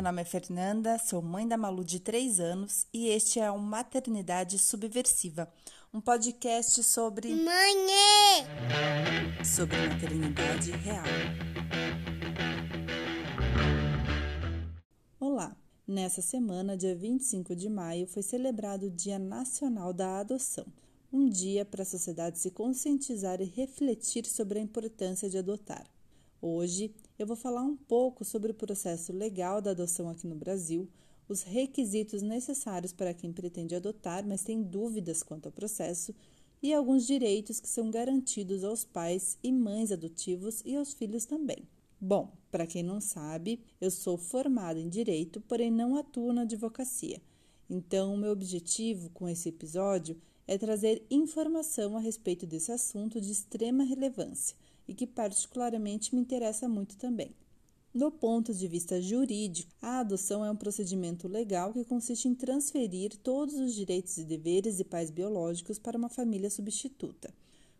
Meu nome é Fernanda, sou mãe da Malu de 3 anos e este é o Maternidade Subversiva, um podcast sobre. Mãe! sobre maternidade real. Olá! Nessa semana, dia 25 de maio, foi celebrado o Dia Nacional da Adoção, um dia para a sociedade se conscientizar e refletir sobre a importância de adotar. Hoje eu vou falar um pouco sobre o processo legal da adoção aqui no Brasil, os requisitos necessários para quem pretende adotar, mas tem dúvidas quanto ao processo, e alguns direitos que são garantidos aos pais e mães adotivos e aos filhos também. Bom, para quem não sabe, eu sou formada em direito, porém não atuo na advocacia. Então, meu objetivo com esse episódio é trazer informação a respeito desse assunto de extrema relevância e que particularmente me interessa muito também. Do ponto de vista jurídico, a adoção é um procedimento legal que consiste em transferir todos os direitos e deveres de pais biológicos para uma família substituta,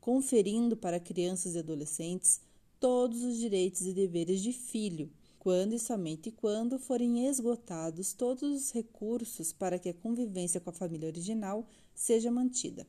conferindo para crianças e adolescentes todos os direitos e deveres de filho, quando e somente quando forem esgotados todos os recursos para que a convivência com a família original seja mantida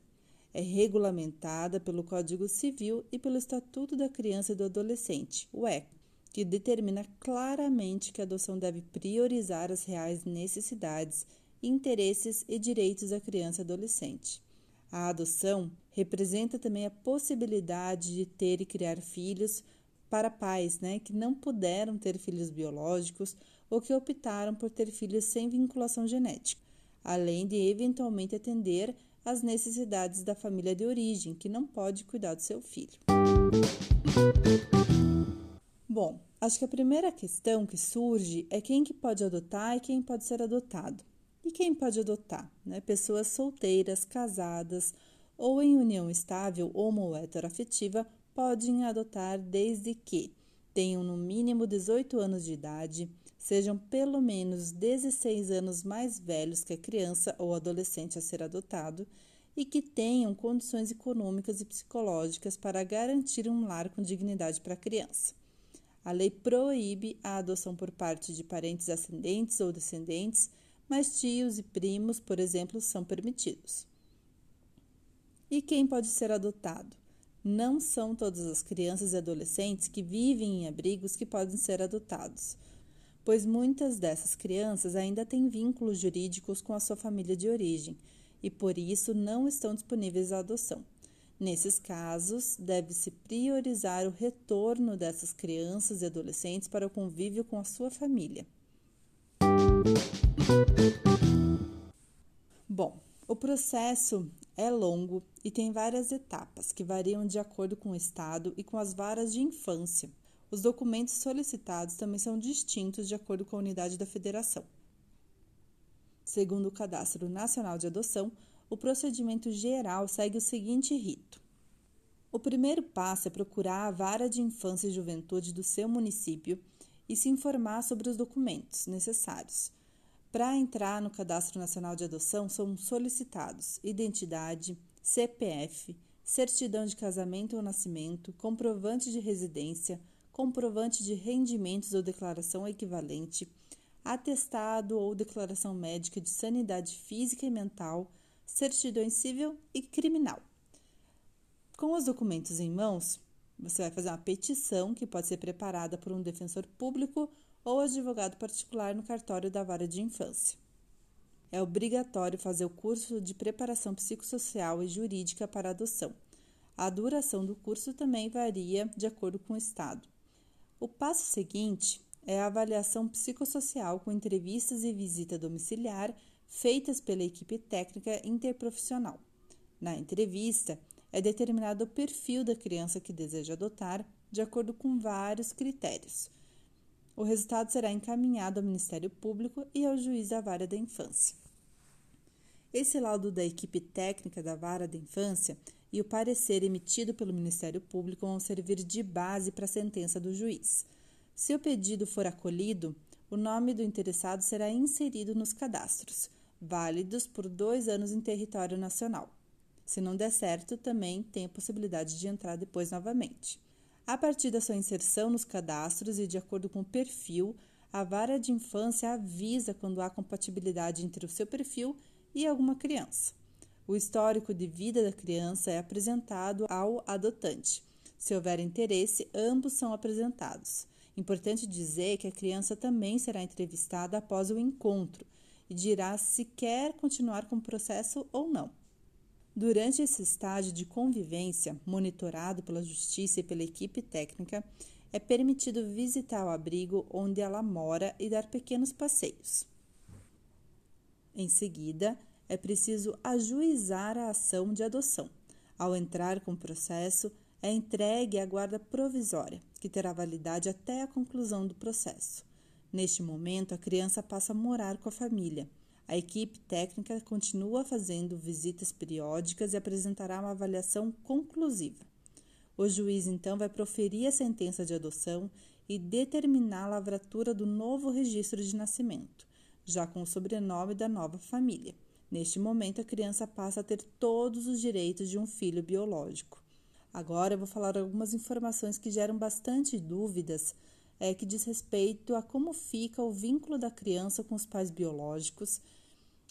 é regulamentada pelo Código Civil e pelo Estatuto da Criança e do Adolescente, o ECA, que determina claramente que a adoção deve priorizar as reais necessidades, interesses e direitos da criança e adolescente. A adoção representa também a possibilidade de ter e criar filhos para pais né, que não puderam ter filhos biológicos ou que optaram por ter filhos sem vinculação genética, além de eventualmente atender as necessidades da família de origem, que não pode cuidar do seu filho. Bom, acho que a primeira questão que surge é quem que pode adotar e quem pode ser adotado. E quem pode adotar? Né? Pessoas solteiras, casadas ou em união estável homo ou heteroafetiva podem adotar desde que tenham no mínimo 18 anos de idade, sejam pelo menos 16 anos mais velhos que a criança ou adolescente a ser adotado e que tenham condições econômicas e psicológicas para garantir um lar com dignidade para a criança. A lei proíbe a adoção por parte de parentes ascendentes ou descendentes, mas tios e primos, por exemplo, são permitidos. E quem pode ser adotado? Não são todas as crianças e adolescentes que vivem em abrigos que podem ser adotados, pois muitas dessas crianças ainda têm vínculos jurídicos com a sua família de origem e por isso não estão disponíveis à adoção. Nesses casos, deve-se priorizar o retorno dessas crianças e adolescentes para o convívio com a sua família. Bom, o processo é longo e tem várias etapas que variam de acordo com o estado e com as varas de infância. Os documentos solicitados também são distintos de acordo com a unidade da federação. Segundo o Cadastro Nacional de Adoção, o procedimento geral segue o seguinte rito: o primeiro passo é procurar a vara de infância e juventude do seu município e se informar sobre os documentos necessários. Para entrar no Cadastro Nacional de Adoção, são solicitados identidade, CPF, certidão de casamento ou nascimento, comprovante de residência, comprovante de rendimentos ou declaração equivalente, atestado ou declaração médica de sanidade física e mental, certidão civil e criminal. Com os documentos em mãos, você vai fazer uma petição que pode ser preparada por um defensor público ou advogado particular no cartório da vara de infância. É obrigatório fazer o curso de preparação psicossocial e jurídica para adoção. A duração do curso também varia de acordo com o estado. O passo seguinte é a avaliação psicossocial com entrevistas e visita domiciliar feitas pela equipe técnica interprofissional. Na entrevista, é determinado o perfil da criança que deseja adotar, de acordo com vários critérios, o resultado será encaminhado ao Ministério Público e ao juiz da vara da infância. Esse laudo da equipe técnica da vara da infância e o parecer emitido pelo Ministério Público vão servir de base para a sentença do juiz. Se o pedido for acolhido, o nome do interessado será inserido nos cadastros, válidos por dois anos em território nacional. Se não der certo, também tem a possibilidade de entrar depois novamente. A partir da sua inserção nos cadastros e de acordo com o perfil, a vara de infância avisa quando há compatibilidade entre o seu perfil e alguma criança. O histórico de vida da criança é apresentado ao adotante. Se houver interesse, ambos são apresentados. Importante dizer que a criança também será entrevistada após o encontro e dirá se quer continuar com o processo ou não. Durante esse estágio de convivência, monitorado pela Justiça e pela equipe técnica, é permitido visitar o abrigo onde ela mora e dar pequenos passeios. Em seguida, é preciso ajuizar a ação de adoção. Ao entrar com o processo, é entregue à guarda provisória, que terá validade até a conclusão do processo. Neste momento, a criança passa a morar com a família. A equipe técnica continua fazendo visitas periódicas e apresentará uma avaliação conclusiva. O juiz então vai proferir a sentença de adoção e determinar a lavratura do novo registro de nascimento, já com o sobrenome da nova família. Neste momento, a criança passa a ter todos os direitos de um filho biológico. Agora eu vou falar algumas informações que geram bastante dúvidas, é, que diz respeito a como fica o vínculo da criança com os pais biológicos.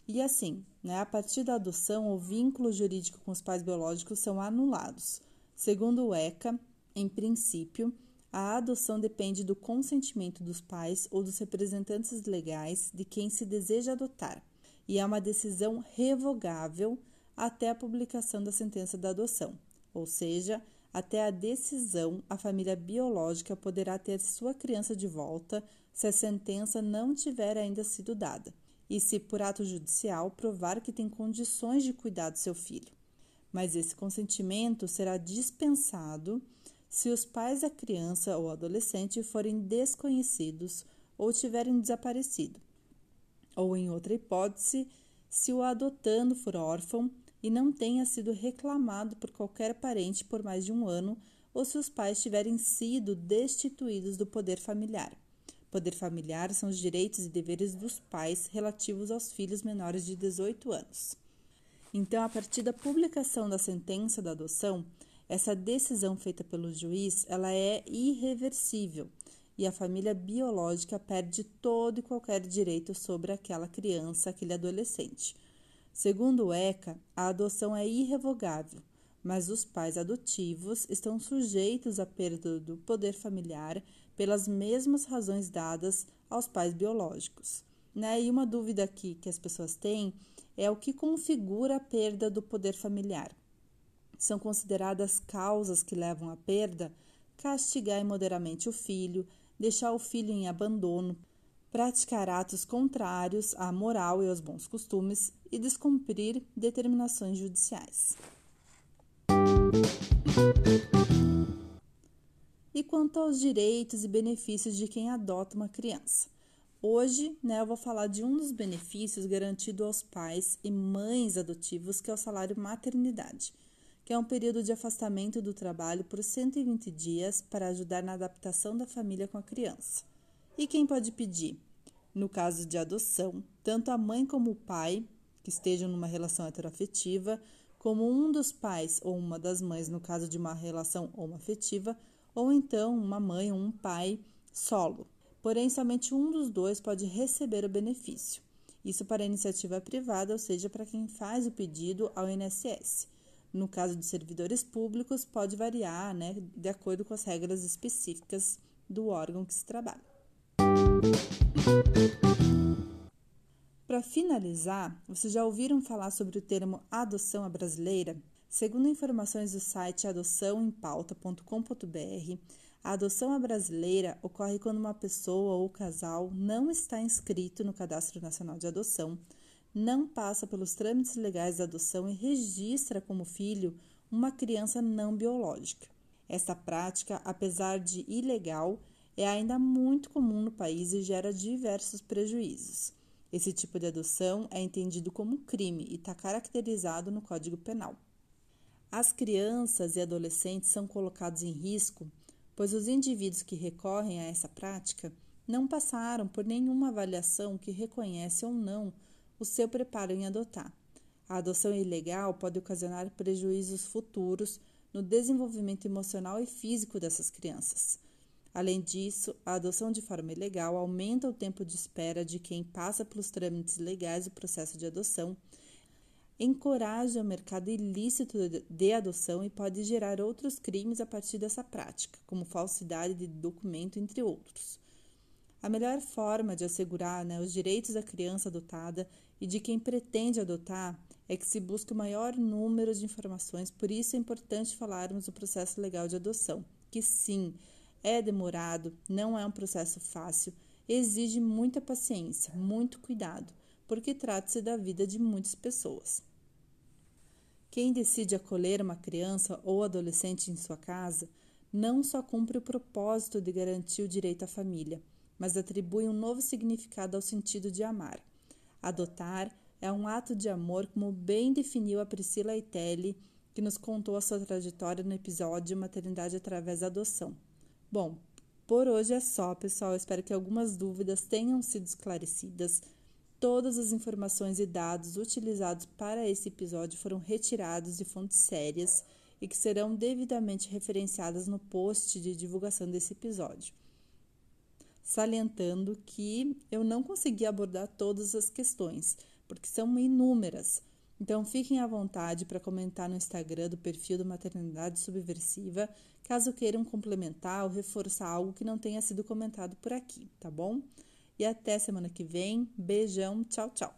E assim, né, a partir da adoção, o vínculo jurídico com os pais biológicos são anulados. Segundo o ECA, em princípio, a adoção depende do consentimento dos pais ou dos representantes legais de quem se deseja adotar e é uma decisão revogável até a publicação da sentença da adoção, ou seja, até a decisão, a família biológica poderá ter sua criança de volta se a sentença não tiver ainda sido dada. E se, por ato judicial, provar que tem condições de cuidar do seu filho. Mas esse consentimento será dispensado se os pais da criança ou adolescente forem desconhecidos ou tiverem desaparecido, ou, em outra hipótese, se o adotando for órfão e não tenha sido reclamado por qualquer parente por mais de um ano, ou se os pais tiverem sido destituídos do poder familiar. Poder familiar são os direitos e deveres dos pais relativos aos filhos menores de 18 anos. Então, a partir da publicação da sentença da adoção, essa decisão feita pelo juiz, ela é irreversível e a família biológica perde todo e qualquer direito sobre aquela criança, aquele adolescente. Segundo o ECA, a adoção é irrevogável, mas os pais adotivos estão sujeitos à perda do poder familiar pelas mesmas razões dadas aos pais biológicos. Né? E uma dúvida aqui que as pessoas têm é o que configura a perda do poder familiar. São consideradas causas que levam à perda castigar imoderadamente o filho, deixar o filho em abandono, praticar atos contrários à moral e aos bons costumes e descumprir determinações judiciais. E quanto aos direitos e benefícios de quem adota uma criança? Hoje, né, eu vou falar de um dos benefícios garantido aos pais e mães adotivos, que é o salário maternidade que é um período de afastamento do trabalho por 120 dias para ajudar na adaptação da família com a criança. E quem pode pedir? No caso de adoção, tanto a mãe como o pai, que estejam numa relação heteroafetiva, como um dos pais ou uma das mães, no caso de uma relação homoafetiva, ou então uma mãe ou um pai solo. Porém, somente um dos dois pode receber o benefício. Isso para iniciativa privada, ou seja, para quem faz o pedido ao INSS. No caso de servidores públicos, pode variar né, de acordo com as regras específicas do órgão que se trabalha. Para finalizar, vocês já ouviram falar sobre o termo adoção à brasileira? Segundo informações do site adoçãoempauta.com.br, a adoção à brasileira ocorre quando uma pessoa ou casal não está inscrito no Cadastro Nacional de Adoção não passa pelos trâmites legais da adoção e registra como filho uma criança não biológica. Esta prática, apesar de ilegal, é ainda muito comum no país e gera diversos prejuízos. Esse tipo de adoção é entendido como crime e está caracterizado no Código Penal. As crianças e adolescentes são colocados em risco, pois os indivíduos que recorrem a essa prática não passaram por nenhuma avaliação que reconhece ou não o seu preparo em adotar. A adoção ilegal pode ocasionar prejuízos futuros no desenvolvimento emocional e físico dessas crianças. Além disso, a adoção de forma ilegal aumenta o tempo de espera de quem passa pelos trâmites legais do processo de adoção, encoraja o mercado ilícito de adoção e pode gerar outros crimes a partir dessa prática, como falsidade de documento, entre outros. A melhor forma de assegurar né, os direitos da criança adotada e de quem pretende adotar é que se busque o maior número de informações, por isso é importante falarmos do processo legal de adoção, que sim, é demorado, não é um processo fácil, exige muita paciência, muito cuidado, porque trata-se da vida de muitas pessoas. Quem decide acolher uma criança ou adolescente em sua casa não só cumpre o propósito de garantir o direito à família, mas atribui um novo significado ao sentido de amar. Adotar é um ato de amor, como bem definiu a Priscila Itelli, que nos contou a sua trajetória no episódio Maternidade através da adoção. Bom, por hoje é só, pessoal. espero que algumas dúvidas tenham sido esclarecidas. Todas as informações e dados utilizados para esse episódio foram retirados de fontes sérias e que serão devidamente referenciadas no post de divulgação desse episódio. Salientando que eu não consegui abordar todas as questões, porque são inúmeras. Então fiquem à vontade para comentar no Instagram do perfil do Maternidade Subversiva, caso queiram complementar ou reforçar algo que não tenha sido comentado por aqui, tá bom? E até semana que vem. Beijão, tchau, tchau.